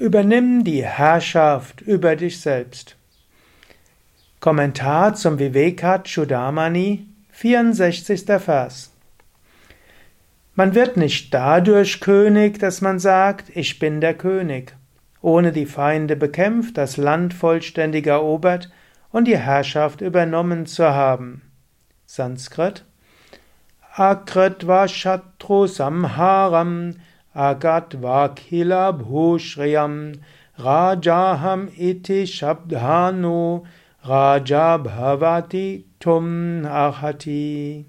Übernimm die Herrschaft über dich selbst. Kommentar zum Vivekachudamani, 64. Vers. Man wird nicht dadurch König, dass man sagt, ich bin der König, ohne die Feinde bekämpft, das Land vollständig erobert und die Herrschaft übernommen zu haben. Sanskrit Akritva Shatru Samharam Agatva Kila Bhushriyam Rajaham iti Shabdhanu Raja Bhavati Tum Ahati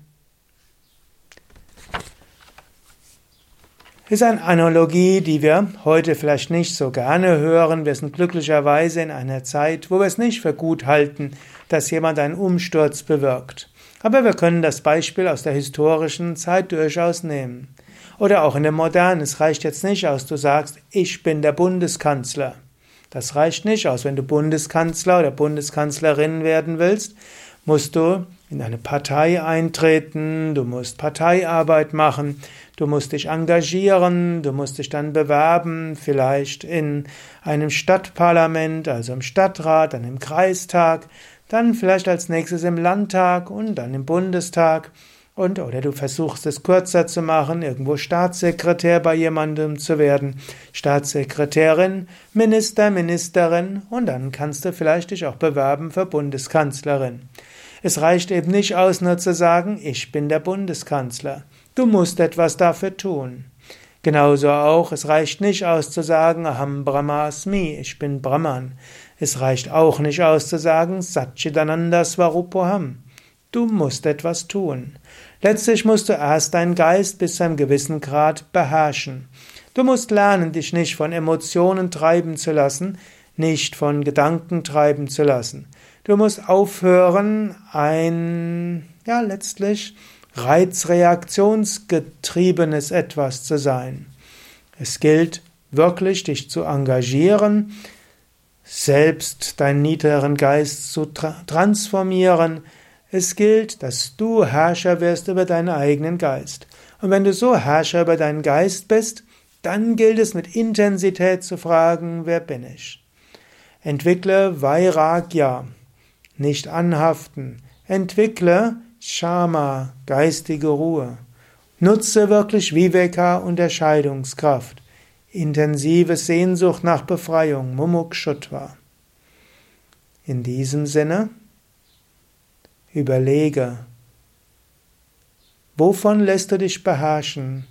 ist eine Analogie, die wir heute vielleicht nicht so gerne hören. Wir sind glücklicherweise in einer Zeit, wo wir es nicht für gut halten, dass jemand einen Umsturz bewirkt. Aber wir können das Beispiel aus der historischen Zeit durchaus nehmen. Oder auch in der modernen. Es reicht jetzt nicht aus, du sagst, ich bin der Bundeskanzler. Das reicht nicht aus. Wenn du Bundeskanzler oder Bundeskanzlerin werden willst, musst du in eine Partei eintreten, du musst Parteiarbeit machen, du musst dich engagieren, du musst dich dann bewerben, vielleicht in einem Stadtparlament, also im Stadtrat, dann im Kreistag, dann vielleicht als nächstes im Landtag und dann im Bundestag und oder du versuchst es kürzer zu machen, irgendwo Staatssekretär bei jemandem zu werden, Staatssekretärin, Minister, Ministerin und dann kannst du vielleicht dich auch bewerben für Bundeskanzlerin. Es reicht eben nicht aus, nur zu sagen, ich bin der Bundeskanzler. Du musst etwas dafür tun. Genauso auch, es reicht nicht aus zu sagen, Aham Brahmasmi, ich bin Brahman. Es reicht auch nicht aus zu sagen, Satchitananda Swarupoham. Du musst etwas tun. Letztlich musst du erst deinen Geist bis zu einem gewissen Grad beherrschen. Du musst lernen, dich nicht von Emotionen treiben zu lassen, nicht von Gedanken treiben zu lassen. Du musst aufhören, ein, ja, letztlich reizreaktionsgetriebenes etwas zu sein. Es gilt wirklich, dich zu engagieren, selbst deinen niederen Geist zu tra transformieren. Es gilt, dass du Herrscher wirst über deinen eigenen Geist. Und wenn du so Herrscher über deinen Geist bist, dann gilt es mit Intensität zu fragen, wer bin ich? Entwickle Vairagya, nicht anhaften. Entwickle Shama, geistige Ruhe. Nutze wirklich Viveka und Erscheidungskraft. Intensive Sehnsucht nach Befreiung, Mumukshutva. In diesem Sinne, überlege, wovon lässt du dich beherrschen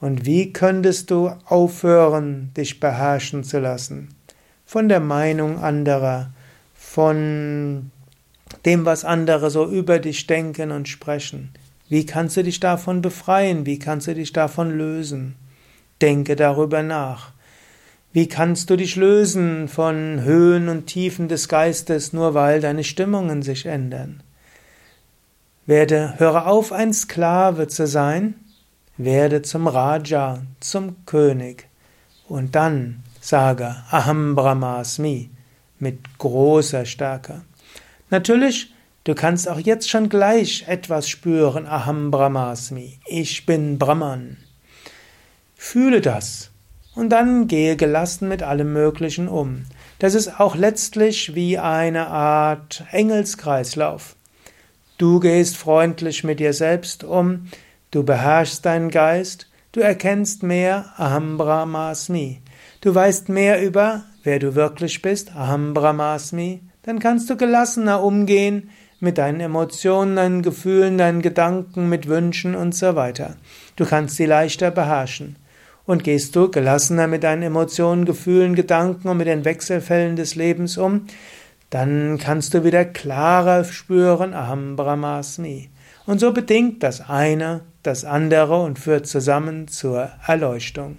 und wie könntest du aufhören, dich beherrschen zu lassen? Von der Meinung anderer, von dem, was andere so über dich denken und sprechen. Wie kannst du dich davon befreien? Wie kannst du dich davon lösen? Denke darüber nach. Wie kannst du dich lösen von Höhen und Tiefen des Geistes, nur weil deine Stimmungen sich ändern? Werde, höre auf, ein Sklave zu sein, werde zum Raja, zum König. Und dann sage Aham Brahmasmi mit großer Stärke. Natürlich, du kannst auch jetzt schon gleich etwas spüren, Aham Brahmasmi, ich bin Brahman. Fühle das und dann gehe gelassen mit allem Möglichen um. Das ist auch letztlich wie eine Art Engelskreislauf. Du gehst freundlich mit dir selbst um, du beherrschst deinen Geist, du erkennst mehr Aham Brahmasmi. Du weißt mehr über, wer du wirklich bist, Aham Brahmasmi, dann kannst du gelassener umgehen mit deinen Emotionen, deinen Gefühlen, deinen Gedanken, mit Wünschen und so weiter. Du kannst sie leichter beherrschen. Und gehst du gelassener mit deinen Emotionen, Gefühlen, Gedanken und mit den Wechselfällen des Lebens um, dann kannst du wieder klarer spüren, Aham Brahmasmi. Und so bedingt das eine das andere und führt zusammen zur Erleuchtung.